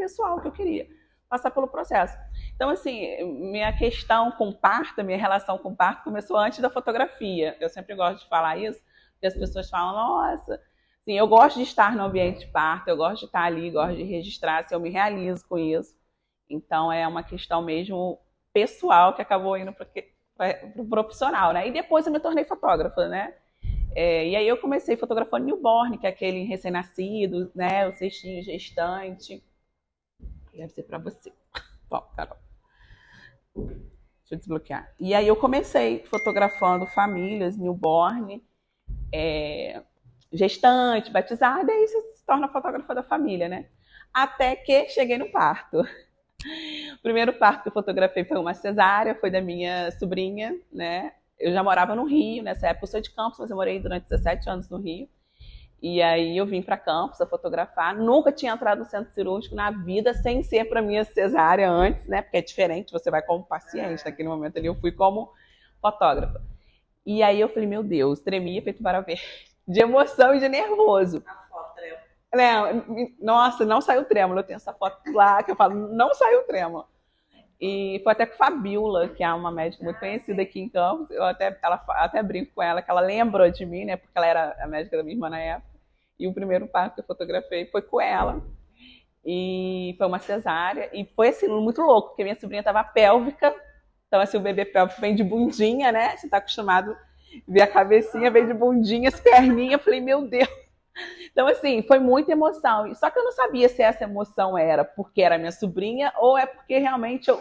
pessoal que eu queria passar pelo processo. Então, assim, minha questão com parto, minha relação com parto começou antes da fotografia. Eu sempre gosto de falar isso, porque as pessoas falam, nossa, eu gosto de estar no ambiente de parto, eu gosto de estar ali, gosto de registrar, se eu me realizo com isso. Então, é uma questão mesmo pessoal que acabou indo para o pro profissional, né? E depois eu me tornei fotógrafa, né? É, e aí eu comecei fotografando newborn, que é aquele recém-nascido, né? O cestinho gestante. Deve ser para você. Bom, Carol. Deixa eu desbloquear. E aí eu comecei fotografando famílias, newborn, é, gestante, batizada, e aí você se torna fotógrafa da família, né? Até que cheguei no parto. O primeiro parto que eu fotografei foi uma cesárea, foi da minha sobrinha, né? Eu já morava no Rio nessa época, eu sou de Campos, mas eu morei durante 17 anos no Rio. E aí eu vim para Campos a fotografar. Nunca tinha entrado no centro cirúrgico na vida sem ser para minha cesárea antes, né? Porque é diferente, você vai como paciente. Naquele momento ali eu fui como fotógrafa. E aí eu falei, meu Deus, tremia feito para ver. De emoção e de nervoso. A foto, né? Nossa, não saiu trêmulo. Eu tenho essa foto lá que eu falo, não saiu trêmulo. E foi até com Fabiola, que é uma médica muito conhecida aqui em Campos. Eu até, ela, até brinco com ela, que ela lembrou de mim, né? Porque ela era a médica da minha irmã na época. E o primeiro parto que eu fotografei foi com ela. E foi uma cesárea. E foi assim, muito louco, porque minha sobrinha estava pélvica. Então, assim, o bebê pélvico vem de bundinha, né? Você está acostumado a ver a cabecinha, vem de bundinha, as perninhas. Eu falei, meu Deus. Então, assim, foi muita emoção. Só que eu não sabia se essa emoção era porque era minha sobrinha ou é porque realmente eu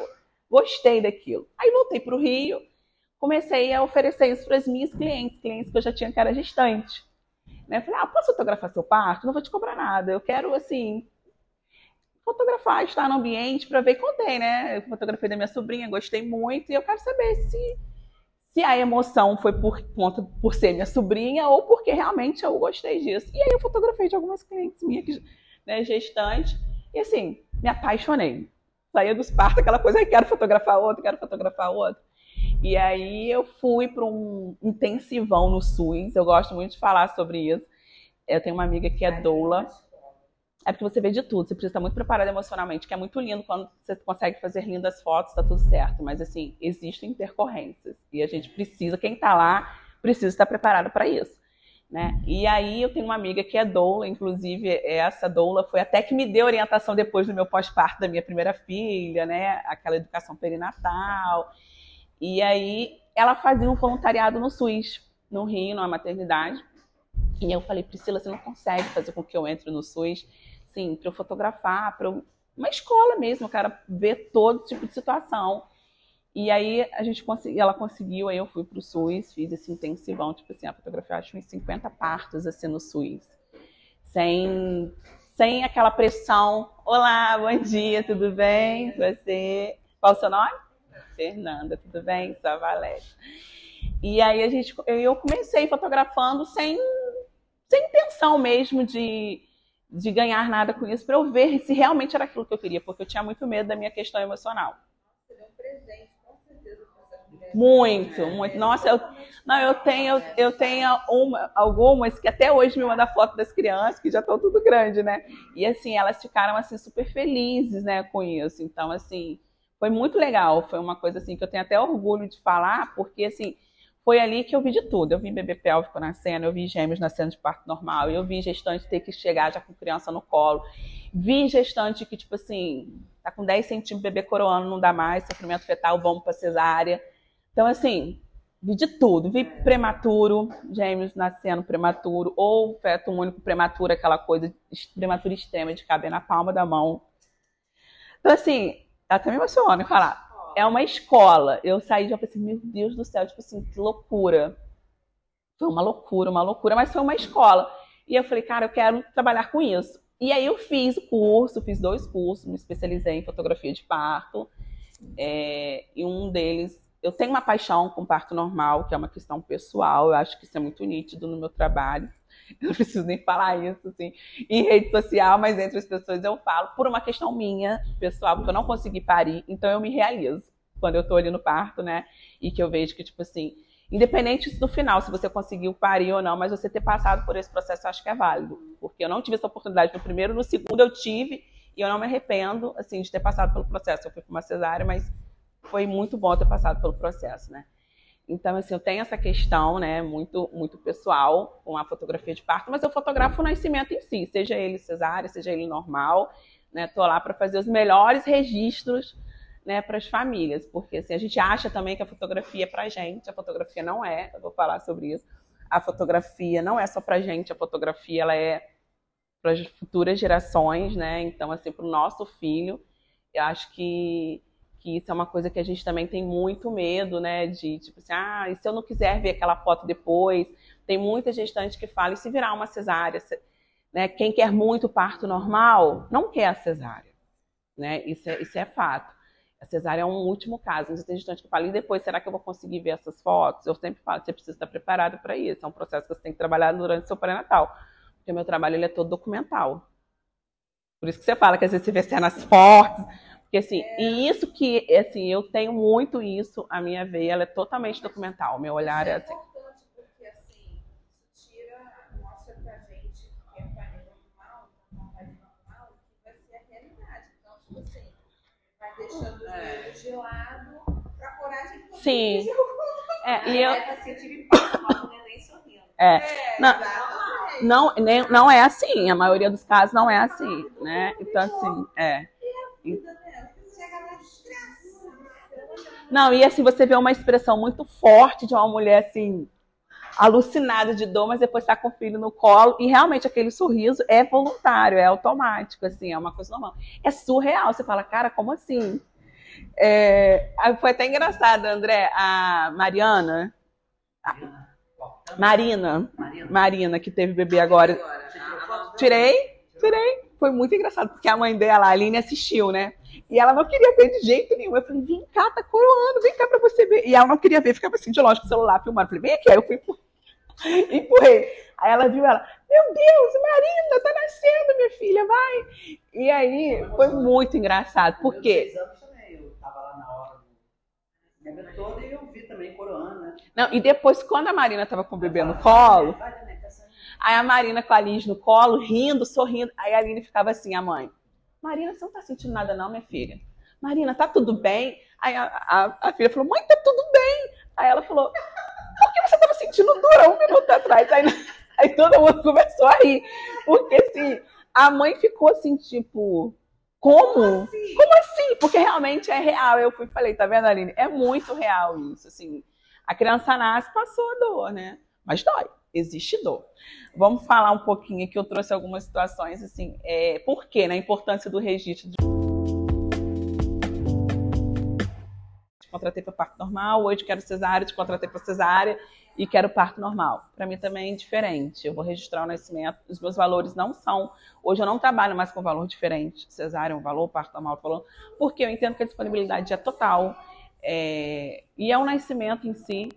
gostei daquilo. Aí voltei para o Rio, comecei a oferecer isso para as minhas clientes, clientes que eu já tinha que era gestante. Né? Falei, ah, posso fotografar seu parto? Não vou te cobrar nada. Eu quero, assim, fotografar, estar no ambiente para ver. Contei, né? Eu fotografei da minha sobrinha, gostei muito e eu quero saber se se a emoção foi por conta por ser minha sobrinha ou porque realmente eu gostei disso. E aí eu fotografei de algumas clientes minhas, né, gestantes, e assim, me apaixonei. Saía dos partos, aquela coisa, quero fotografar outro, quero fotografar outro. E aí eu fui para um intensivão no SUS, eu gosto muito de falar sobre isso. Eu tenho uma amiga que é doula, é porque você vê de tudo, você precisa estar muito preparado emocionalmente, que é muito lindo quando você consegue fazer lindas fotos, tá tudo certo, mas assim, existem intercorrências e a gente precisa, quem está lá, precisa estar preparado para isso. Né? E aí eu tenho uma amiga que é doula, inclusive essa doula foi até que me deu orientação depois do meu pós-parto da minha primeira filha, né? Aquela educação perinatal. E aí ela fazia um voluntariado no SUS, no Rio, numa maternidade. E eu falei, Priscila, você não consegue fazer com que eu entre no SUS? assim, para eu fotografar, para uma escola mesmo, eu quero ver todo tipo de situação. E aí a gente conseguiu, ela conseguiu, aí eu fui pro SUS, fiz esse intensivão, tipo assim, a fotografia acho uns 50 partos assim no SUS. Sem sem aquela pressão. Olá, bom dia, tudo bem? Você, qual o seu nome? Fernanda, tudo bem? Sou a Valéria. E aí a gente eu comecei fotografando sem sem intenção mesmo de de ganhar nada com isso para eu ver se realmente era aquilo que eu queria, porque eu tinha muito medo da minha questão emocional. Muito, muito. Nossa, eu, não, eu tenho, eu tenho uma, algumas que até hoje me mandam foto das crianças que já estão tudo grande, né? E assim, elas ficaram assim super felizes, né, com isso. Então, assim, foi muito legal. Foi uma coisa assim que eu tenho até orgulho de falar, porque assim, foi ali que eu vi de tudo. Eu vi bebê pélvico nascendo, eu vi gêmeos nascendo de parto normal, eu vi gestante ter que chegar já com criança no colo. Vi gestante que, tipo assim, tá com 10 centímetros, bebê coroando, não dá mais, sofrimento fetal, vamos pra cesárea. Então, assim, vi de tudo. Vi prematuro, gêmeos nascendo prematuro, ou feto único prematuro, aquela coisa prematura extrema de caber na palma da mão. Então, assim, até me emociona falar é uma escola. Eu saí e já pensei, meu Deus do céu, tipo assim, que loucura. Foi uma loucura, uma loucura, mas foi uma escola. E eu falei, cara, eu quero trabalhar com isso. E aí eu fiz o curso, fiz dois cursos, me especializei em fotografia de parto. É, e um deles, eu tenho uma paixão com parto normal, que é uma questão pessoal, eu acho que isso é muito nítido no meu trabalho. Eu não preciso nem falar isso assim, em rede social, mas entre as pessoas eu falo por uma questão minha, pessoal, porque eu não consegui parir, então eu me realizo quando eu tô ali no parto, né? E que eu vejo que, tipo assim, independente do final, se você conseguiu parir ou não, mas você ter passado por esse processo, eu acho que é válido. Porque eu não tive essa oportunidade no primeiro, no segundo eu tive, E eu não me arrependo, assim, de ter passado pelo processo. Eu fui com uma cesárea, mas foi muito bom ter passado pelo processo, né? Então, assim, eu tenho essa questão, né, muito, muito pessoal com a fotografia de parto, mas eu fotografo o nascimento em si, seja ele cesárea, seja ele normal, né? Tô lá para fazer os melhores registros, né, para as famílias, porque assim, a gente acha também que a fotografia é para gente, a fotografia não é. Eu vou falar sobre isso. A fotografia não é só para gente, a fotografia ela é para as futuras gerações, né? Então, assim, para o nosso filho, eu acho que que isso é uma coisa que a gente também tem muito medo, né? De tipo assim, ah, e se eu não quiser ver aquela foto depois? Tem muita gestante que fala, e se virar uma cesárea? Né? Quem quer muito parto normal, não quer a cesárea. Né? Isso, é, isso é fato. A cesárea é um último caso. Mas tem gestante que fala, e depois, será que eu vou conseguir ver essas fotos? Eu sempre falo, você precisa estar preparado para isso. É um processo que você tem que trabalhar durante o seu pré-natal. Porque meu trabalho ele é todo documental. Por isso que você fala que às vezes você vê cenas fortes, porque assim, é. e isso que, assim, eu tenho muito isso, a minha veia, ela é totalmente documental. Meu olhar é, é assim. Porque assim, isso tira, mostra pra gente que é família normal, vontade normal, que vai ser a realidade. Então, tipo assim, vai deixando é. de lado pra coragem de Sim. É, e eu. É, tive neném sorrindo. É. é não, não, nem, não é assim. A maioria dos casos não é assim, né? Então, assim, é. Não, e assim, você vê uma expressão muito forte de uma mulher assim, alucinada de dor, mas depois está com o filho no colo, e realmente aquele sorriso é voluntário, é automático, assim, é uma coisa normal. É surreal, você fala, cara, como assim? É, foi até engraçado, André, a Mariana. A Marina, Marina, que teve bebê agora. Tirei, tirei. Foi muito engraçado, porque a mãe dela, a Aline, assistiu, né? E ela não queria ver de jeito nenhum. Eu falei, vem cá, tá coroando, vem cá pra você ver. E ela não queria ver, ficava assim, de lógico, o celular filmando. Eu falei, vem aqui. Aí eu fui, empurrei. Aí ela viu ela, meu Deus, Marina, tá nascendo, minha filha, vai. E aí foi muito engraçado, porque... Eu tava lá na hora e eu vi também coroando, né? Não, e depois, quando a Marina tava com o bebê no colo, aí a Marina com a Liz no colo, rindo, sorrindo, aí a Aline ficava assim, a mãe, Marina, você não tá sentindo nada não, minha filha? Marina, tá tudo bem? Aí a, a, a filha falou, mãe, tá tudo bem. Aí ela falou, por que você tava sentindo dor um minuto atrás? Aí, aí todo mundo começou a rir. Porque assim, a mãe ficou assim, tipo, como? Como assim? Como assim? Porque realmente é real. Eu fui falei, tá vendo, Aline? É muito real isso, assim. A criança nasce, passou a dor, né? Mas dói existe dor. Vamos falar um pouquinho aqui, eu trouxe algumas situações, assim, é, por na né, importância do registro. De... Te contratei para parto normal, hoje quero cesárea, te contratei para cesárea e quero parto normal. Para mim também é diferente. Eu vou registrar o nascimento, os meus valores não são. Hoje eu não trabalho mais com valor diferente. Cesárea é um valor, parto normal é um valor, porque eu entendo que a disponibilidade é total. É... e é o nascimento em si,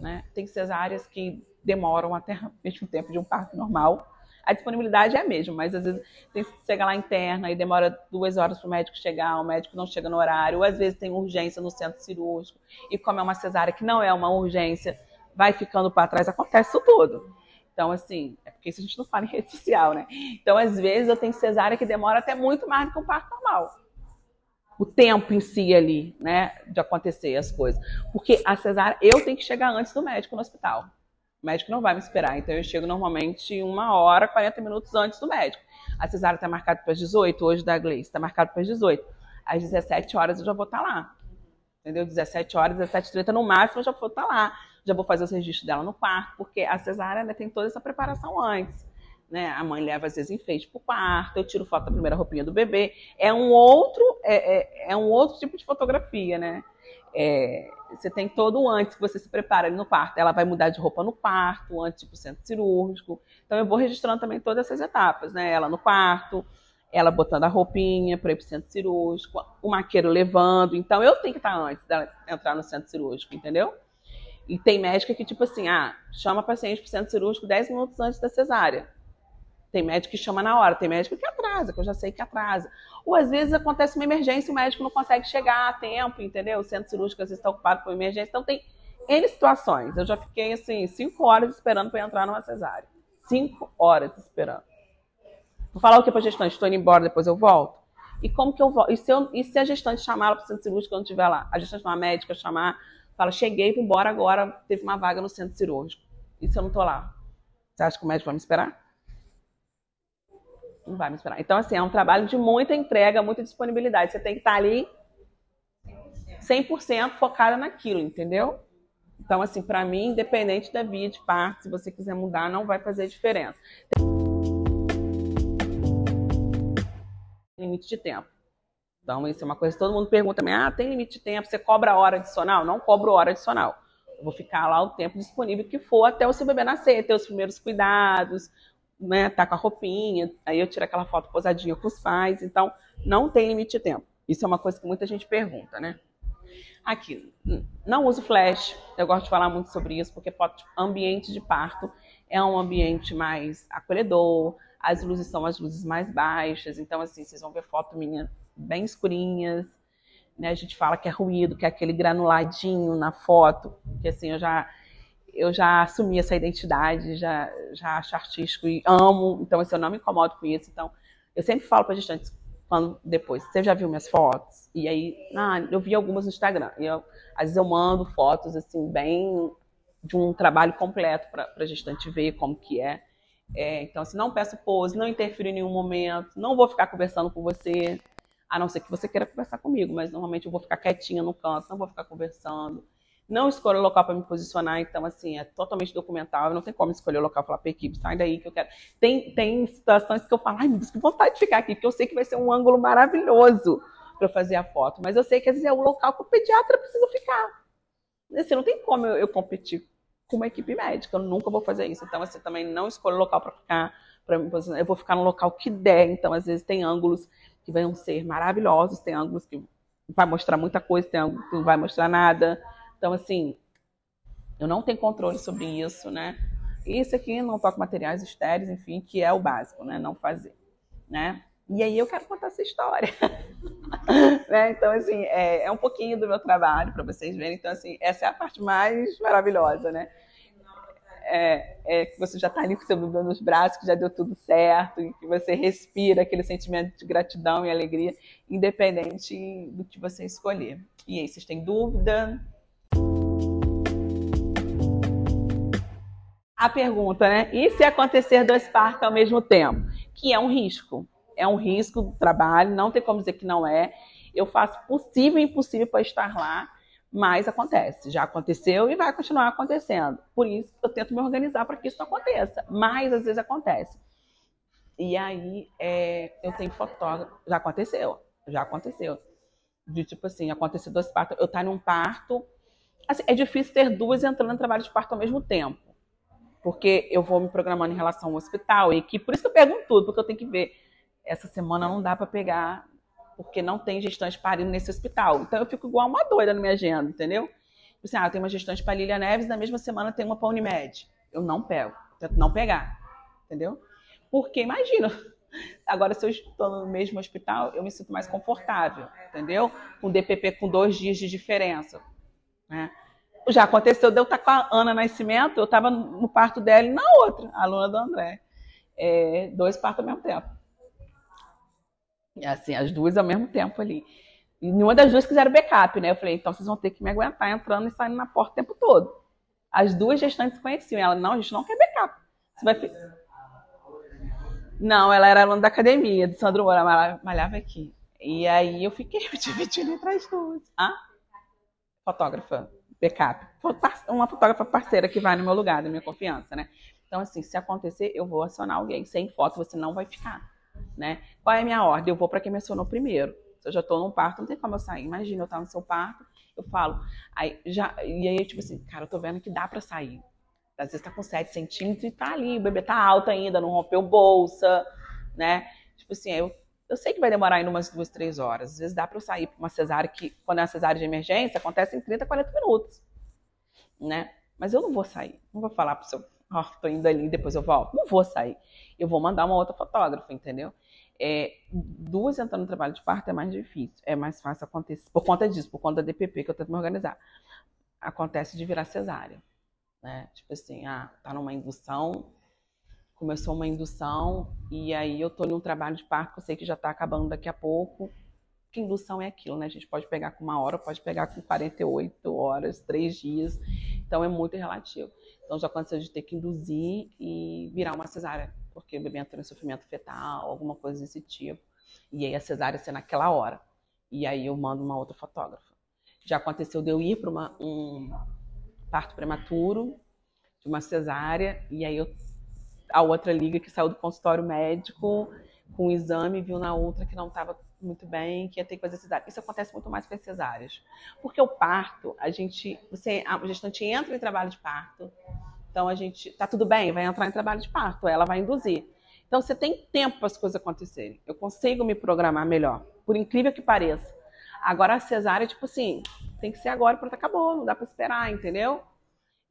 né? Tem cesáreas que demoram até o mesmo tempo de um parto normal. A disponibilidade é a mesma, mas às vezes tem que chegar lá interna e demora duas horas para o médico chegar, o médico não chega no horário, ou às vezes tem urgência no centro cirúrgico, e como é uma cesárea que não é uma urgência, vai ficando para trás, acontece isso tudo. Então, assim, é porque isso a gente não fala em rede social, né? Então, às vezes, eu tenho cesárea que demora até muito mais do que um parto normal. O tempo em si ali, né, de acontecer as coisas. Porque a cesárea, eu tenho que chegar antes do médico no hospital. O médico não vai me esperar, então eu chego normalmente uma hora, 40 minutos antes do médico. A cesárea está marcada para as 18, hoje da Gleice está marcado para as 18. Às 17 horas eu já vou estar tá lá. Entendeu? 17 horas, 17h30 no máximo eu já vou estar tá lá. Já vou fazer os registros dela no quarto, porque a cesárea né, tem toda essa preparação antes. Né? A mãe leva às vezes enfeite para o quarto, eu tiro foto da primeira roupinha do bebê. É um outro, é, é, é um outro tipo de fotografia, né? É, você tem todo o antes que você se prepara ali no parto. Ela vai mudar de roupa no parto, antes ir pro centro cirúrgico. Então eu vou registrando também todas essas etapas, né? Ela no quarto, ela botando a roupinha para ir pro centro cirúrgico, o maqueiro levando. Então eu tenho que estar antes dela entrar no centro cirúrgico, entendeu? E tem médica que, tipo assim, ah, chama a paciente pro centro cirúrgico 10 minutos antes da cesárea. Tem médico que chama na hora, tem médico que atrasa, que eu já sei que atrasa. Ou às vezes acontece uma emergência e o médico não consegue chegar a tempo, entendeu? O centro cirúrgico às vezes está ocupado por emergência. Então tem N situações. Eu já fiquei assim, cinco horas esperando para entrar numa cesárea. Cinco horas esperando. Vou falar o que para gestante? Estou indo embora, depois eu volto. E como que eu vou? E se, eu, e se a gestante chamar para o centro cirúrgico quando estiver lá? A gestante, uma médica, chamar, fala, cheguei, vou embora agora, teve uma vaga no centro cirúrgico. E se eu não estou lá? Você acha que o médico vai me esperar? Não vai me esperar. Então, assim, é um trabalho de muita entrega, muita disponibilidade. Você tem que estar ali 100% focada naquilo, entendeu? Então, assim, para mim, independente da via de parto, se você quiser mudar, não vai fazer diferença. Tem limite de tempo. Então, isso é uma coisa que todo mundo pergunta também: ah, tem limite de tempo? Você cobra hora adicional? Não cobro hora adicional. Eu vou ficar lá o tempo disponível que for até o seu bebê nascer, ter os primeiros cuidados, né, tá com a roupinha, aí eu tiro aquela foto posadinha com os pais, então não tem limite de tempo. Isso é uma coisa que muita gente pergunta, né? Aqui, não uso flash, eu gosto de falar muito sobre isso, porque foto, ambiente de parto é um ambiente mais acolhedor, as luzes são as luzes mais baixas, então assim, vocês vão ver foto minha bem escurinhas, né? A gente fala que é ruído, que é aquele granuladinho na foto, que assim, eu já eu já assumi essa identidade, já, já acho artístico e amo, então assim, eu não me incomodo com isso. Então, eu sempre falo para gestantes, quando depois, você já viu minhas fotos? E aí, ah, eu vi algumas no Instagram. E eu, às vezes eu mando fotos, assim, bem de um trabalho completo para a gestante ver como que é. é. Então, assim, não peço pose, não interfiro em nenhum momento, não vou ficar conversando com você, a não ser que você queira conversar comigo, mas normalmente eu vou ficar quietinha no canto, não vou ficar conversando não escolho o local para me posicionar, então, assim, é totalmente documentável, não tem como escolher o local e falar para a equipe, sai daí que eu quero. Tem, tem situações que eu falo, ai meu Deus, que vontade de ficar aqui, porque eu sei que vai ser um ângulo maravilhoso para fazer a foto, mas eu sei que às vezes é o local que o pediatra precisa ficar. Assim, não tem como eu, eu competir com uma equipe médica, eu nunca vou fazer isso. Então, assim, também não escolho local para ficar, para me posicionar, eu vou ficar no local que der, então, às vezes, tem ângulos que vão ser maravilhosos, tem ângulos que vai mostrar muita coisa, tem ângulos que não vai mostrar nada. Então, assim, eu não tenho controle sobre isso, né? Isso aqui não toca materiais estéreis, enfim, que é o básico, né? Não fazer, né? E aí eu quero contar essa história. né? Então, assim, é, é, um pouquinho do meu trabalho para vocês verem. Então, assim, essa é a parte mais maravilhosa, né? É, é que você já está ali com seu bebê nos braços, que já deu tudo certo, e que você respira aquele sentimento de gratidão e alegria, independente do que você escolher. E aí, vocês têm dúvida? A pergunta, né? E se acontecer dois partos ao mesmo tempo? Que é um risco. É um risco do trabalho, não tem como dizer que não é. Eu faço possível e impossível para estar lá, mas acontece. Já aconteceu e vai continuar acontecendo. Por isso, eu tento me organizar para que isso não aconteça. Mas às vezes acontece. E aí, é, eu tenho fotógrafo. Já aconteceu. Já aconteceu. De tipo assim, aconteceu dois partos. Eu estar tá num parto. Assim, é difícil ter duas entrando no trabalho de parto ao mesmo tempo porque eu vou me programando em relação ao hospital, e que por isso que eu pergunto tudo, porque eu tenho que ver. Essa semana não dá para pegar, porque não tem gestante parindo nesse hospital. Então eu fico igual uma doida na minha agenda, entendeu? Tipo assim, ah, tem uma gestante para Lilia Neves, na mesma semana tem uma para Unimed. Eu não pego, tento não pegar, entendeu? Porque imagina, agora se eu estou no mesmo hospital, eu me sinto mais confortável, entendeu? Com DPP com dois dias de diferença, né? Já aconteceu de eu estar com a Ana Nascimento, eu estava no parto dela e na outra, a aluna do André. É, dois partos ao mesmo tempo. Assim, as duas ao mesmo tempo ali. E nenhuma das duas quiseram backup, né? Eu falei, então vocês vão ter que me aguentar entrando e saindo na porta o tempo todo. As duas gestantes conheciam. Ela, não, a gente não quer backup. Você vai Não, ela era aluna da academia, do Sandro Moura, malhava aqui. E aí eu fiquei dividindo entre as duas. Ah? Fotógrafa backup. Uma fotógrafa parceira que vai no meu lugar, da minha confiança, né? Então, assim, se acontecer, eu vou acionar alguém. Sem foto, você não vai ficar, né? Qual é a minha ordem? Eu vou para quem me acionou primeiro. Se eu já estou num parto, não tem como eu sair. Imagina, eu estar no seu parto, eu falo. Aí, já, e aí, tipo assim, cara, eu tô vendo que dá para sair. Às vezes tá com 7 centímetros e tá ali, o bebê tá alto ainda, não rompeu bolsa, né? Tipo assim, eu eu sei que vai demorar ainda umas duas, três horas. Às vezes dá para eu sair para uma cesárea que, quando é uma cesárea de emergência, acontece em 30, 40 minutos, né? Mas eu não vou sair. Não vou falar para o seu, ó, oh, tô indo ali, depois eu volto. Não vou sair. Eu vou mandar uma outra fotógrafa, entendeu? É, duas entrando no trabalho de parto é mais difícil. É mais fácil acontecer. Por conta disso, por conta da DPP que eu tento me organizar. Acontece de virar cesárea. Né? Tipo assim, ah, tá numa indução, começou uma indução e aí eu tô num trabalho de parto que eu sei que já está acabando daqui a pouco. Que indução é aquilo, né? A gente pode pegar com uma hora, pode pegar com 48 horas, três dias. Então é muito relativo. Então já aconteceu de ter que induzir e virar uma cesárea, porque o bebê entrou em sofrimento fetal, alguma coisa desse tipo. E aí a cesárea ser naquela hora. E aí eu mando uma outra fotógrafa. Já aconteceu de eu ir para um parto prematuro, de uma cesárea, e aí eu, a outra liga que saiu do consultório médico com o exame viu na outra que não estava muito bem, que ia ter que fazer cesárea. Isso acontece muito mais com as cesáreas. Porque o parto, a gente, você, a gestante entra em trabalho de parto, então a gente, tá tudo bem, vai entrar em trabalho de parto, ela vai induzir. Então você tem tempo para as coisas acontecerem. Eu consigo me programar melhor, por incrível que pareça. Agora a cesárea, tipo assim, tem que ser agora, pronto, acabou, não dá para esperar, entendeu?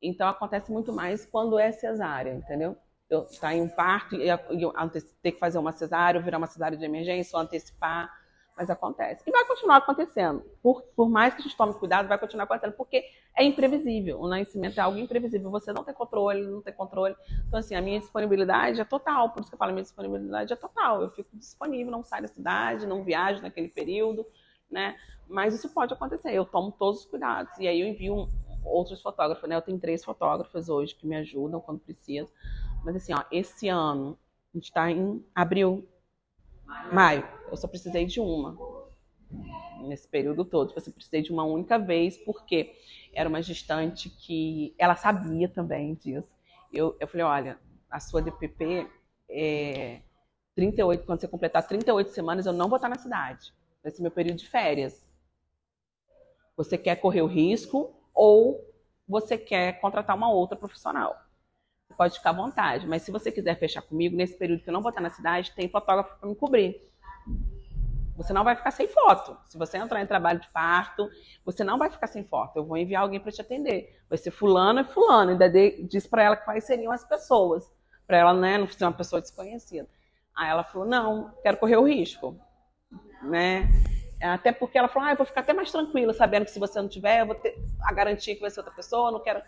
Então acontece muito mais quando é cesárea, entendeu? Eu tá em um parto e eu ter que fazer uma cesárea, ou virar uma cesárea de emergência, ou antecipar, mas acontece. E vai continuar acontecendo. Por, por mais que a gente tome cuidado, vai continuar acontecendo, porque é imprevisível. O nascimento é algo imprevisível. Você não tem controle, não tem controle. Então, assim, a minha disponibilidade é total. Por isso que eu falo, a minha disponibilidade é total. Eu fico disponível, não saio da cidade, não viajo naquele período, né? Mas isso pode acontecer. Eu tomo todos os cuidados. E aí eu envio outros fotógrafos, né? Eu tenho três fotógrafos hoje que me ajudam quando preciso. Mas assim, ó, esse ano, a gente está em abril, maio. Eu só precisei de uma. Nesse período todo. Tipo, eu precisei de uma única vez, porque era uma gestante que ela sabia também disso. Eu, eu falei, olha, a sua DPP é 38, quando você completar 38 semanas, eu não vou estar na cidade. Vai ser meu período de férias. Você quer correr o risco ou você quer contratar uma outra profissional. Pode ficar à vontade, mas se você quiser fechar comigo, nesse período que eu não vou estar na cidade, tem fotógrafo para me cobrir. Você não vai ficar sem foto. Se você entrar em trabalho de parto, você não vai ficar sem foto. Eu vou enviar alguém para te atender. Vai ser fulano e fulano. Ainda diz para ela quais seriam as pessoas. Para ela né, não ser uma pessoa desconhecida. Aí ela falou, não, quero correr o risco. Né? Até porque ela falou, ah, eu vou ficar até mais tranquila sabendo que se você não tiver, eu vou ter a garantia que vai ser outra pessoa, não quero...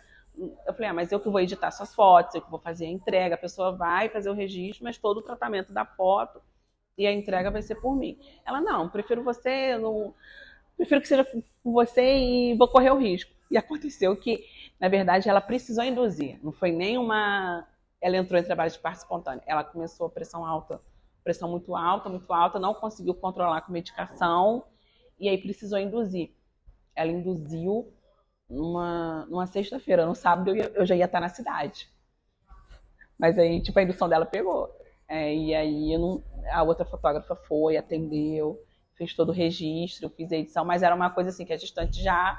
Eu falei, ah, mas eu que vou editar suas fotos, eu que vou fazer a entrega, a pessoa vai fazer o registro, mas todo o tratamento da foto e a entrega vai ser por mim. Ela, não, prefiro você, não... prefiro que seja por você e vou correr o risco. E aconteceu que, na verdade, ela precisou induzir, não foi nem uma... Ela entrou em trabalho de parto espontâneo, ela começou a pressão alta pressão muito alta, muito alta, não conseguiu controlar com medicação e aí precisou induzir. Ela induziu numa, numa sexta-feira, no sábado eu, ia, eu, já ia estar na cidade. Mas aí, tipo, a indução dela pegou. É, e aí não, a outra fotógrafa foi, atendeu, fez todo o registro, fiz a edição, mas era uma coisa assim que a gestante já,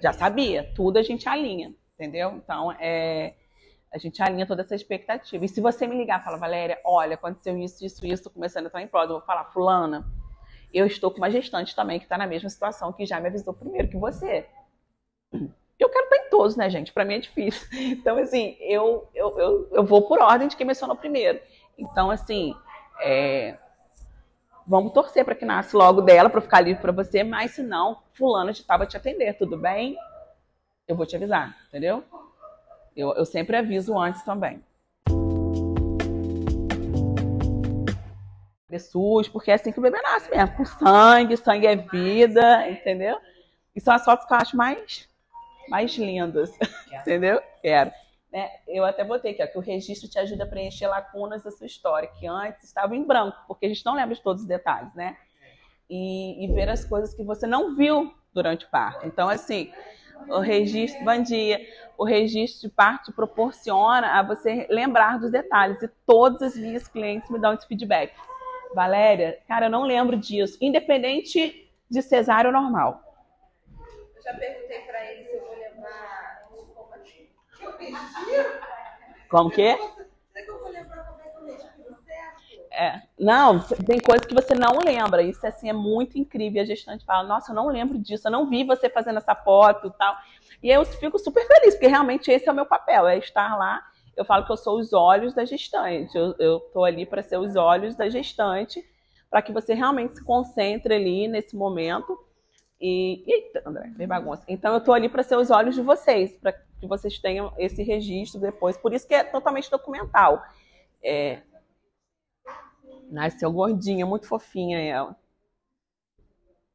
já sabia, tudo a gente alinha, entendeu? Então, é, a gente alinha toda essa expectativa. E se você me ligar e falar, Valéria, olha, aconteceu isso, isso, isso, começando a entrar em prova, eu vou falar, fulana, eu estou com uma gestante também que está na mesma situação, que já me avisou primeiro que você. Eu quero estar em todos, né, gente? Para mim é difícil. Então, assim, eu, eu, eu, eu, vou por ordem de quem mencionou primeiro. Então, assim, é... vamos torcer para que nasce logo dela, para ficar livre para você, mas se não, fulana de estava te atender, tudo bem? Eu vou te avisar, entendeu? Eu, eu sempre aviso antes também. SUS, porque é assim que o bebê nasce mesmo, com sangue, sangue é vida, entendeu? E são as fotos que eu acho mais, mais lindas, entendeu? Quero. Né? Eu até botei aqui, ó, que o registro te ajuda a preencher lacunas da sua história, que antes estava em branco, porque a gente não lembra de todos os detalhes, né? E, e ver as coisas que você não viu durante o parto. Então, assim, o registro, bom dia, o registro de parto proporciona a você lembrar dos detalhes. E todas as minhas clientes me dão esse feedback. Valéria, cara, eu não lembro disso. Independente de cesárea ou normal. Eu já perguntei para ele se eu vou levar como assim? Que eu pedi. Como que? Eu é eu respiro certo? É. Não, tem coisas que você não lembra. Isso assim é muito incrível. A gestante fala: Nossa, eu não lembro disso. Eu não vi você fazendo essa foto e tal. E eu fico super feliz, porque realmente esse é o meu papel, é estar lá. Eu falo que eu sou os olhos da gestante. Eu estou ali para ser os olhos da gestante, para que você realmente se concentre ali nesse momento. E. Eita, André, bem bagunça. Então eu estou ali para ser os olhos de vocês, para que vocês tenham esse registro depois. Por isso que é totalmente documental. É, nasceu gordinha, muito fofinha ela.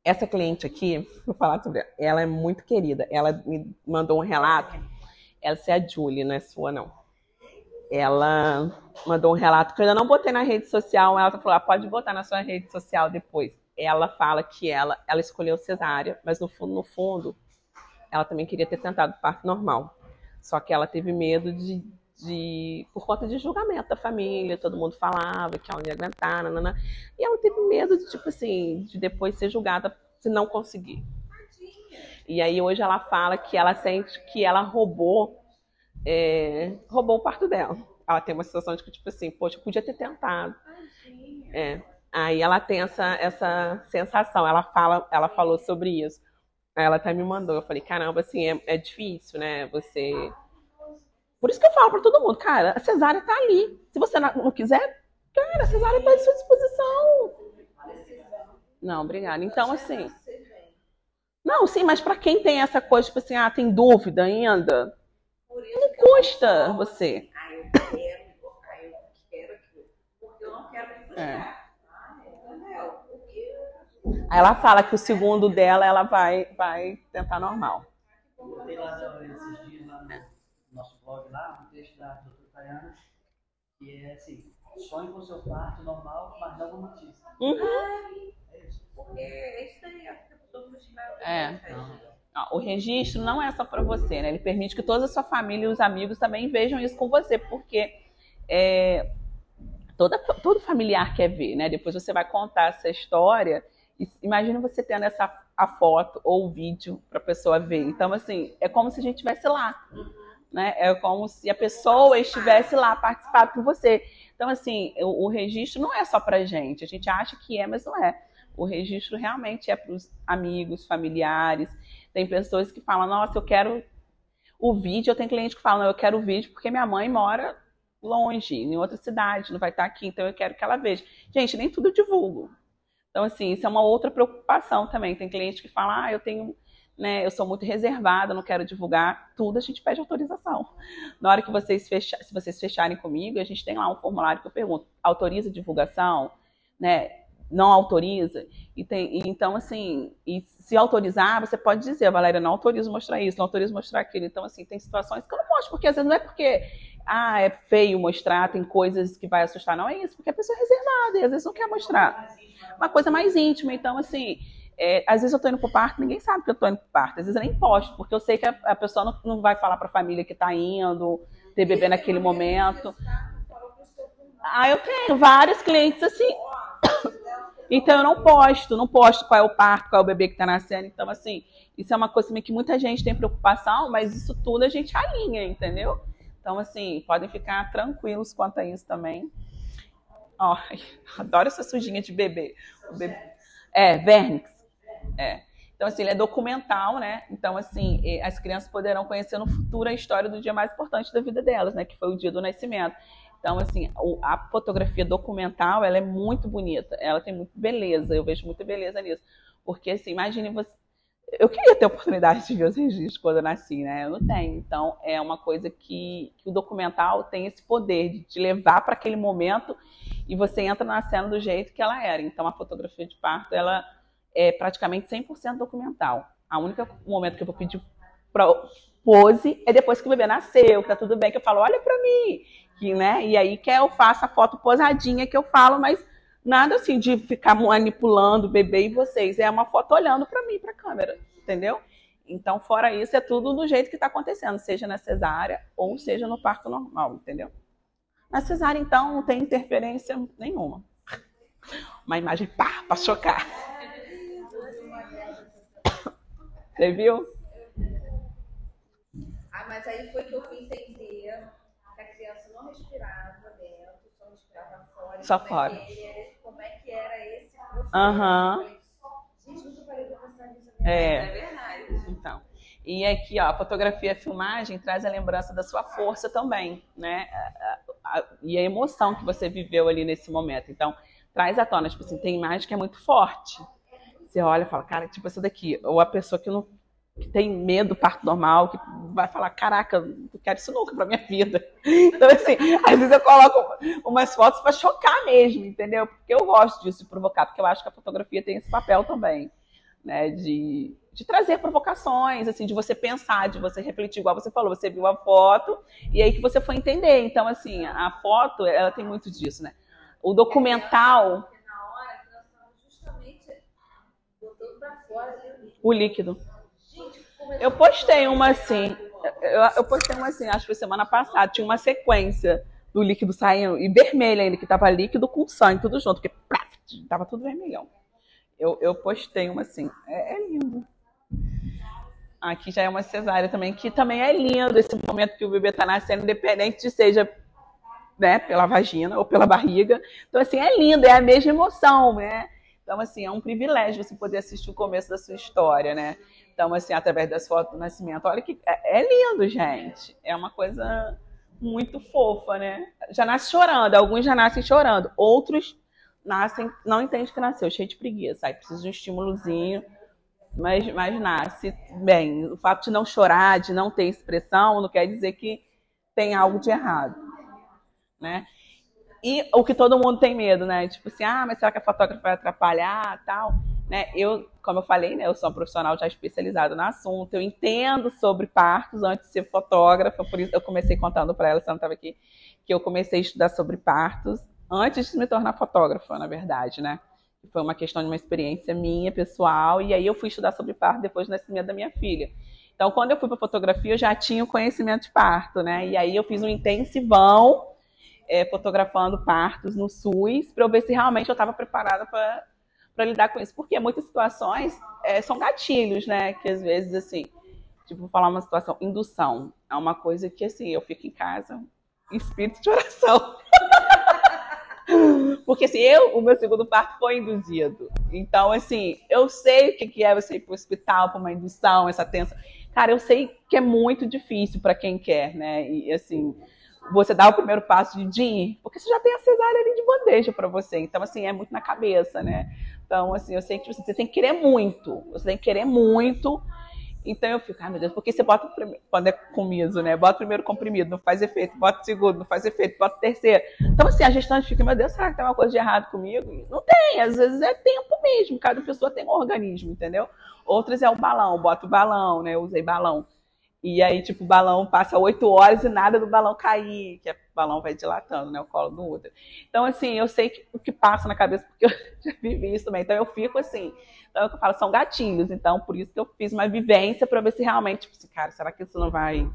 Essa cliente aqui, vou falar sobre ela, ela é muito querida. Ela me mandou um relato. Essa é a Julie, não é sua, não. Ela mandou um relato que eu ainda não botei na rede social. Ela falou: ah, pode botar na sua rede social depois. Ela fala que ela, ela escolheu cesárea, mas no fundo, no fundo, ela também queria ter tentado parto normal. Só que ela teve medo de, de por conta de julgamento da família, todo mundo falava que ela não ia aguentar, nanana. e ela teve medo de, tipo assim, de depois ser julgada se não conseguir. E aí hoje ela fala que ela sente que ela roubou, é, roubou o parto dela. Ela tem uma situação de que, tipo assim, poxa, podia ter tentado. É. Aí ela tem essa, essa sensação, ela fala, ela falou sobre isso. Aí ela até me mandou, eu falei, caramba, assim, é, é difícil, né? Você por isso que eu falo para todo mundo, cara, a cesárea tá ali. Se você não quiser, cara, a cesárea tá à sua disposição. Não, obrigada. Então, assim. Não, sim, mas para quem tem essa coisa, tipo assim, ah, tem dúvida ainda, não custa você. Ah, eu quero, ah, eu quero aquilo. Porque eu não quero me frustrar. É. Ah, entendeu? O que Aí ela fala que o segundo dela, ela vai, vai tentar normal. Botei lá no- esses dias lá no nosso blog lá, um texto da doutora Tayana, que é assim, sonhe com seu parto normal, mas não romantiza. Uhum. É isso. Porque é isso daí, acho que a pessoa. É. O registro não é só para você, né? Ele permite que toda a sua família e os amigos também vejam isso com você, porque é, toda, todo familiar quer ver, né? Depois você vai contar essa história. Imagina você tendo essa a foto ou o vídeo para a pessoa ver. Então, assim, é como se a gente estivesse lá, né? É como se a pessoa estivesse lá participando com você. Então, assim, o, o registro não é só para gente. A gente acha que é, mas não é. O registro realmente é para os amigos, familiares. Tem pessoas que falam, nossa, eu quero o vídeo. Eu tenho cliente que fala, não, eu quero o vídeo porque minha mãe mora longe, em outra cidade, não vai estar aqui, então eu quero que ela veja. Gente, nem tudo eu divulgo. Então, assim, isso é uma outra preocupação também. Tem cliente que fala, ah, eu tenho, né, eu sou muito reservada, não quero divulgar. Tudo a gente pede autorização. Na hora que vocês fecharem, se vocês fecharem comigo, a gente tem lá um formulário que eu pergunto, autoriza divulgação, né? Não autoriza? E tem, e então, assim, e se autorizar, você pode dizer, Valéria, não autorizo mostrar isso, não autorizo mostrar aquilo. Então, assim, tem situações que eu não mostro, porque às vezes não é porque ah, é feio mostrar, tem coisas que vai assustar. Não é isso, porque a pessoa é reservada e às vezes não quer mostrar. Uma coisa mais íntima. Então, assim, é, às vezes eu tô indo pro parto, ninguém sabe que eu tô indo pro parto. Às vezes eu nem posto, porque eu sei que a, a pessoa não, não vai falar pra família que tá indo, ter bebê naquele momento. Ah, eu tenho vários clientes assim. Então eu não posto, não posto qual é o parto, qual é o bebê que tá nascendo. Então, assim, isso é uma coisa que muita gente tem preocupação, mas isso tudo a gente alinha, entendeu? Então, assim, podem ficar tranquilos quanto a isso também. Ó, adoro essa sujinha de bebê. Bebê- É, Vernix. É. Então, assim, ele é documental, né? Então, assim, as crianças poderão conhecer no futuro a história do dia mais importante da vida delas, né? Que foi o dia do nascimento. Então, assim, a fotografia documental, ela é muito bonita. Ela tem muita beleza. Eu vejo muita beleza nisso. Porque, assim, imagine você... Eu queria ter a oportunidade de ver os registros quando eu nasci, né? Eu não tenho. Então, é uma coisa que, que o documental tem esse poder de te levar para aquele momento e você entra na cena do jeito que ela era. Então, a fotografia de parto, ela é praticamente 100% documental. A única momento que eu vou pedir pra pose é depois que o bebê nasceu, que tá tudo bem, que eu falo, olha pra mim, que, né? E aí que eu faço a foto posadinha que eu falo, mas nada assim de ficar manipulando o bebê e vocês. É uma foto olhando pra mim, pra câmera, entendeu? Então, fora isso, é tudo do jeito que tá acontecendo, seja na cesárea ou seja no parto normal, entendeu? Na cesárea, então, não tem interferência nenhuma. Uma imagem pá, pra chocar. Você viu? Ah, mas aí foi que eu fui entender que a criança não respirava dentro, só respirava fora. Só fora. Ele- como é que era esse processo? Aham. Nisso. É. verdade. Então. E aqui, ó, a fotografia e a filmagem traz a lembrança da sua força também, né? A- a- a- E a emoção que você viveu ali nesse momento. Então, traz à tona, tipo assim, tem imagem que é muito forte. Você olha e fala, cara, tipo essa daqui. Ou a pessoa que não, que tem medo do parto normal, que vai falar, caraca, não quero isso nunca pra minha vida. Então, assim, às vezes eu coloco umas fotos para chocar mesmo, entendeu? Porque eu gosto disso, de provocar, porque eu acho que a fotografia tem esse papel também, né? De, de trazer provocações, assim, de você pensar, de você refletir, igual você falou, você viu a foto e aí que você foi entender. Então, assim, a foto, ela tem muito disso, né? O documental. O líquido. Eu postei uma assim. Eu, eu, postei uma assim, acho que foi semana passada. Tinha uma sequência do líquido saindo, e vermelho ainda, que tava líquido com sangue, tudo junto, porque plaf, tava tudo vermelhão. Eu, eu postei uma assim. É, é, lindo. Aqui já é uma cesárea também, que também é lindo esse momento que o bebê tá nascendo, independente de seja né, pela vagina ou pela barriga. Então, assim, é lindo, é a mesma emoção, né? Então, assim, é um privilégio você poder assistir o começo da sua história, né? Então, assim, através das fotos do nascimento. Olha que é, é lindo, gente. É uma coisa muito fofa, né? Já nasce chorando. Alguns já nascem chorando. Outros nascem, não entende que nasceu, cheio de preguiça. Aí precisa de um estímulozinho, mas, mas nasce bem. O fato de não chorar, de não ter expressão, não quer dizer que tem algo de errado, né? E o que todo mundo tem medo, né? Tipo assim, ah, mas será que a fotógrafa vai atrapalhar, tal? Né? Eu, como eu falei, né, eu sou um profissional já especializado no assunto, eu entendo sobre partos antes de ser fotógrafa, por isso eu comecei contando para ela, se ela não estava aqui, que eu comecei a estudar sobre partos antes de me tornar fotógrafa, na verdade, né? Foi uma questão de uma experiência minha, pessoal, e aí eu fui estudar sobre parto depois do nascimento da minha filha. Então, quando eu fui para fotografia, eu já tinha o conhecimento de parto, né? E aí eu fiz um intensivão é, fotografando partos no SUS para eu ver se realmente eu estava preparada para lidar com isso. Porque muitas situações é, são gatilhos, né? Que às vezes, assim, tipo, vou falar uma situação, indução. É uma coisa que, assim, eu fico em casa, espírito de oração. Porque, assim, eu, o meu segundo parto foi induzido. Então, assim, eu sei o que é você ir para o hospital para uma indução, essa tensão. Cara, eu sei que é muito difícil para quem quer, né? E, assim, você dá o primeiro passo de ir, porque você já tem a cesárea ali de bandeja para você. Então, assim, é muito na cabeça, né? Então, assim, eu sei que você tem que querer muito. Você tem que querer muito. Então eu fico, ai meu Deus, porque você bota quando é comiso, né? Bota o primeiro comprimido, não faz efeito, bota o segundo, não faz efeito, bota o terceiro. Então, assim, a gestante fica, meu Deus, será que tem uma coisa de errado comigo? Não tem, às vezes é tempo mesmo, cada pessoa tem um organismo, entendeu? Outras é o balão, bota o balão, né? Eu usei balão. E aí, tipo, o balão passa oito horas e nada do balão cair, que o balão vai dilatando, né? O colo do útero. Então, assim, eu sei que, o que passa na cabeça, porque eu já vivi isso também. Então, eu fico assim. Então, é eu falo, são gatilhos. Então, por isso que eu fiz uma vivência para ver se realmente, tipo assim, cara, será que isso não vai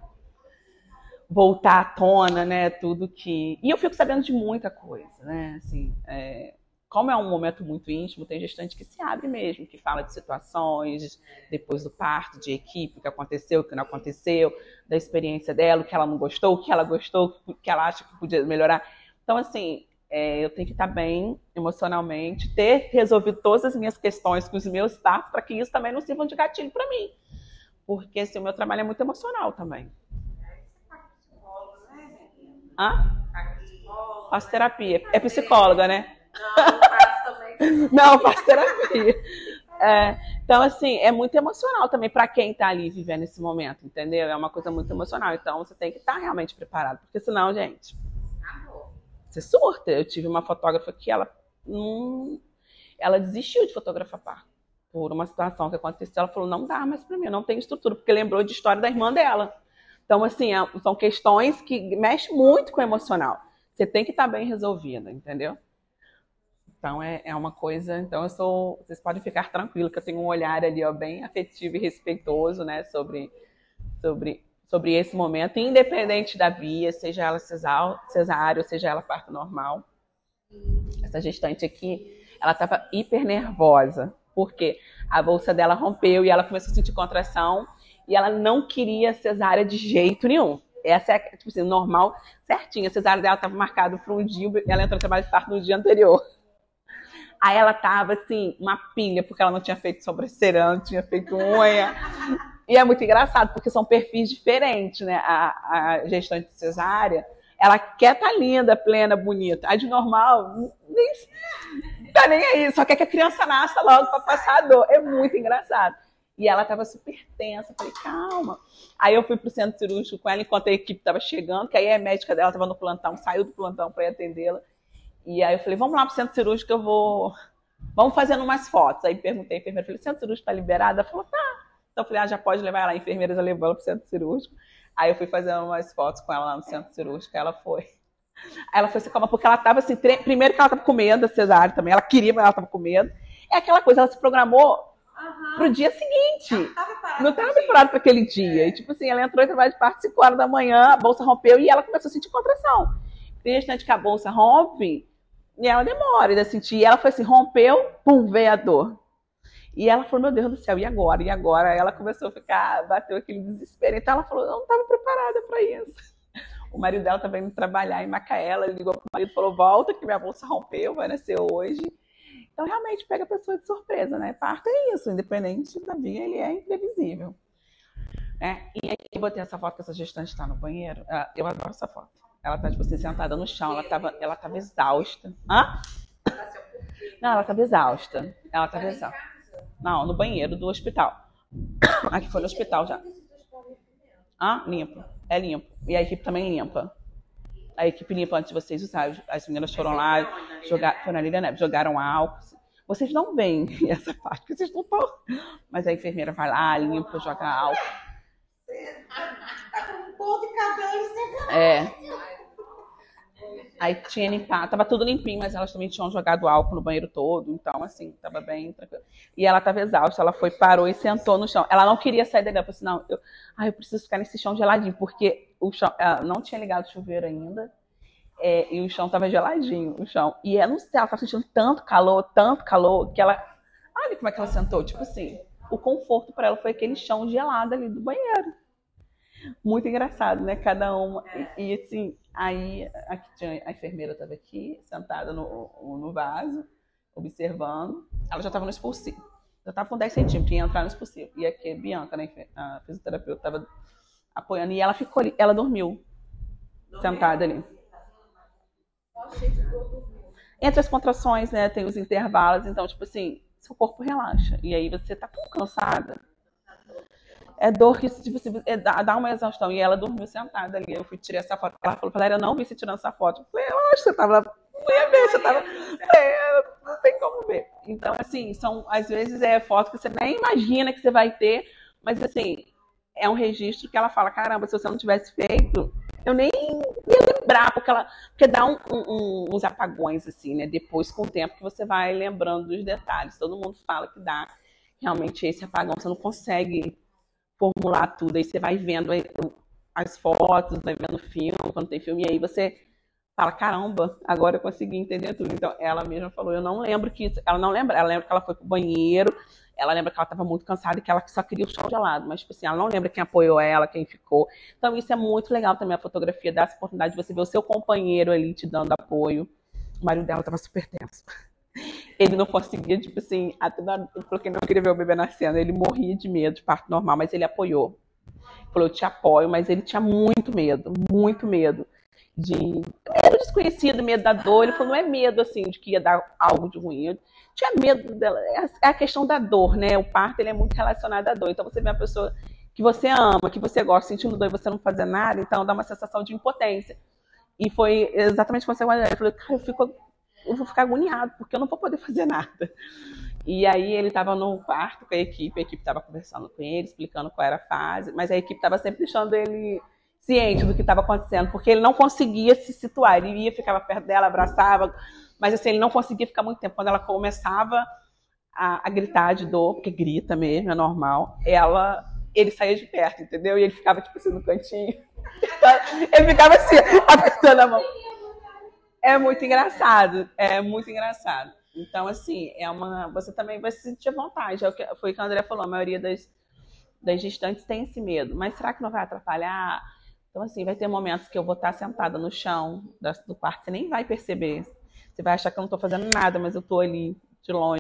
voltar à tona, né? Tudo que. E eu fico sabendo de muita coisa, né? Assim, é como é um momento muito íntimo, tem gestante que se abre mesmo, que fala de situações depois do parto, de equipe, o que aconteceu, o que não aconteceu, da experiência dela, o que ela não gostou, o que ela gostou, o que ela acha que podia melhorar. Então, assim, é, eu tenho que estar bem emocionalmente, ter resolvido todas as minhas questões com os meus partos, para que isso também não sirva de gatilho para mim. Porque assim, o meu trabalho é muito emocional também. Hã? Faço terapia. É psicóloga, né? Não, faço também. Não, faço terapia. É, então, assim, é muito emocional também para quem está ali vivendo esse momento, entendeu? É uma coisa muito emocional. Então, você tem que estar tá realmente preparado, porque senão, gente, você surta. Eu tive uma fotógrafa que ela não, ela desistiu de fotografar par por uma situação que aconteceu. Ela falou: não dá mais para mim, eu não tenho estrutura, porque lembrou de história da irmã dela. Então, assim, é, são questões que mexem muito com o emocional. Você tem que estar tá bem resolvida, entendeu? Então é, é uma coisa. Então eu sou. Vocês podem ficar tranquilos que eu tenho um olhar ali ó, bem afetivo e respeitoso, né, sobre, sobre, sobre esse momento, independente da via, seja ela cesárea seja ela parto normal. Essa gestante aqui, ela estava hiper nervosa, porque a bolsa dela rompeu e ela começou a sentir contração e ela não queria cesárea de jeito nenhum. Essa é, tipo assim, normal, certinha. A cesárea dela estava marcada para um dia, ela entrou no trabalho de parto no dia anterior. Aí ela tava assim, uma pilha, porque ela não tinha feito sobrancelha, não tinha feito unha. E é muito engraçado, porque são perfis diferentes, né? A, a gestante cesárea, ela quer tá linda, plena, bonita. A de normal, nem tá nem aí, só quer que a criança nasça logo para passar a dor. É muito engraçado. E ela tava super tensa. Falei, calma. Aí eu fui pro centro cirúrgico com ela enquanto a equipe tava chegando, que aí a médica dela tava no plantão, saiu do plantão para atendê-la. E aí eu falei, vamos lá pro centro cirúrgico eu vou. Vamos fazendo umas fotos. Aí perguntei à enfermeira, falei, centro cirúrgico tá liberado? Ela falou, tá. Então eu falei, ah, já pode levar ela. A enfermeira já levou ela pro centro cirúrgico. Aí eu fui fazendo umas fotos com ela lá no centro cirúrgico. Ela foi. Aí ela foi se calma, porque ela tava assim, tre... primeiro que ela tava com medo da cesárea também. Ela queria, mas ela tava com medo. É aquela coisa, ela se programou Aham. pro dia seguinte. Não estava assim. preparada para aquele dia. E, tipo assim, ela entrou em trabalho de parto 5 horas da manhã, a bolsa rompeu e ela começou a sentir contração. Tem gestante que a bolsa rompe e ela demora a sentir. E ela foi assim, rompeu, pum, veio a dor. E ela falou, meu Deus do céu, e agora? E agora? Ela começou a ficar, bateu aquele desespero. Então ela falou, eu não estava preparada para isso. O marido dela estava indo trabalhar em Macaela, ele ligou pro marido e falou, volta que minha bolsa rompeu, vai nascer hoje. Então realmente pega a pessoa de surpresa, né? Parto é isso, independente da via, ele é imprevisível. É, e aí eu botei essa foto que essa gestante está no banheiro. Ah, Eu adoro essa foto. Ela tá, tipo assim, sentada no chão, ela tava, ela tava exausta. Hã? Não, ela tava exausta. Ela tava exausta. Não, no banheiro do hospital. Aqui foi no hospital já. Ah, limpo. É limpo. E a equipe também limpa. A equipe limpa antes de vocês usarem. As meninas foram lá, jogar, foi na Lília Neves, jogaram álcool. Vocês não veem essa parte, porque vocês não estão. Mas a enfermeira vai lá, limpa, joga álcool. Tá com um ponto de cabelo, você É. Aí tinha limpado, tava tudo limpinho, mas elas também tinham jogado álcool no banheiro todo, então assim, tava bem tranquilo. E ela tava exausta, ela foi, parou e sentou no chão. Ela não queria sair dali, ela falou assim, não, eu, ah, eu preciso ficar nesse chão geladinho, porque o chão, ela não tinha ligado o chuveiro ainda, é, e o chão tava geladinho, o chão. E ela não sei, ela tava sentindo tanto calor, tanto calor, que ela, olha como é que ela sentou, tipo assim, o conforto para ela foi aquele chão gelado ali do banheiro muito engraçado, né? Cada uma. E, e, assim, aí tinha, a enfermeira estava aqui, sentada no, no vaso, observando. Ela já estava no expulsivo. Já estava com 10 centímetros, ia entrar no expulsivo. E aqui a Bianca, né, a fisioterapeuta, estava apoiando. E ela ficou ali, ela dormiu, sentada ali. Entre as contrações, né, tem os intervalos, então, tipo assim, seu corpo relaxa. E aí você tá tão cansada é dor que, tipo assim, é, dá, uma exaustão. E ela dormiu sentada ali. Eu fui tirar essa foto. Ela falou, eu não vi você tirando essa foto. Eu falei, eu acho que você tava. Não ia ver, você tava. É, não tem como ver. Então, assim, são, às vezes é foto que você nem imagina que você vai ter, mas assim, é um registro que ela fala, caramba, se você não tivesse feito, eu nem ia lembrar, porque ela. Porque dá um, um, uns apagões, assim, né? Depois, com o tempo, que você vai lembrando dos detalhes. Todo mundo fala que dá realmente esse apagão, você não consegue formular tudo. Aí você vai vendo as fotos, vai vendo filme, quando tem filme, e aí você fala, caramba, agora eu consegui entender tudo. Então, ela mesma falou, eu não lembro que isso, ela não lembra, ela lembra que ela foi pro banheiro, ela lembra que ela estava muito cansada e que ela só queria o chão gelado, mas, tipo assim, ela não lembra quem apoiou ela, quem ficou. Então, isso é muito legal também, a fotografia dá essa oportunidade de você ver o seu companheiro ali te dando apoio. O marido dela estava super tenso. Ele não conseguia, tipo assim, até na ele não queria ver o bebê nascendo, ele morria de medo de parto normal, mas ele apoiou. Falou, eu te apoio, mas ele tinha muito medo, muito medo. De medo desconhecido, medo da dor. Ele falou, não é medo assim de que ia dar algo de ruim. Eu tinha medo dela. É a questão da dor, né? O parto ele é muito relacionado à dor. Então você vê uma pessoa que você ama, que você gosta, sentindo dor e você não fazer nada, então dá uma sensação de impotência. E foi exatamente como você falou. Ele falou, cara, eu fico eu vou ficar agoniado, porque eu não vou poder fazer nada. E aí ele estava no quarto com a equipe, a equipe estava conversando com ele, explicando qual era a fase, mas a equipe estava sempre deixando ele ciente do que estava acontecendo, porque ele não conseguia se situar, ele ia, ficava perto dela, abraçava, mas assim, ele não conseguia ficar muito tempo. Quando ela começava a, a gritar de dor, porque grita mesmo, é normal, ela, ele saía de perto, entendeu? E ele ficava tipo assim no cantinho. Ele ficava assim, apertando a mão. É muito engraçado, é muito engraçado. Então, assim, é uma. Você também vai se sentir à vontade. É o que, foi o que a André falou, a maioria das, das gestantes tem esse medo. Mas será que não vai atrapalhar? Então, assim, vai ter momentos que eu vou estar sentada no chão do quarto, você nem vai perceber. Você vai achar que eu não estou fazendo nada, mas eu estou ali de longe.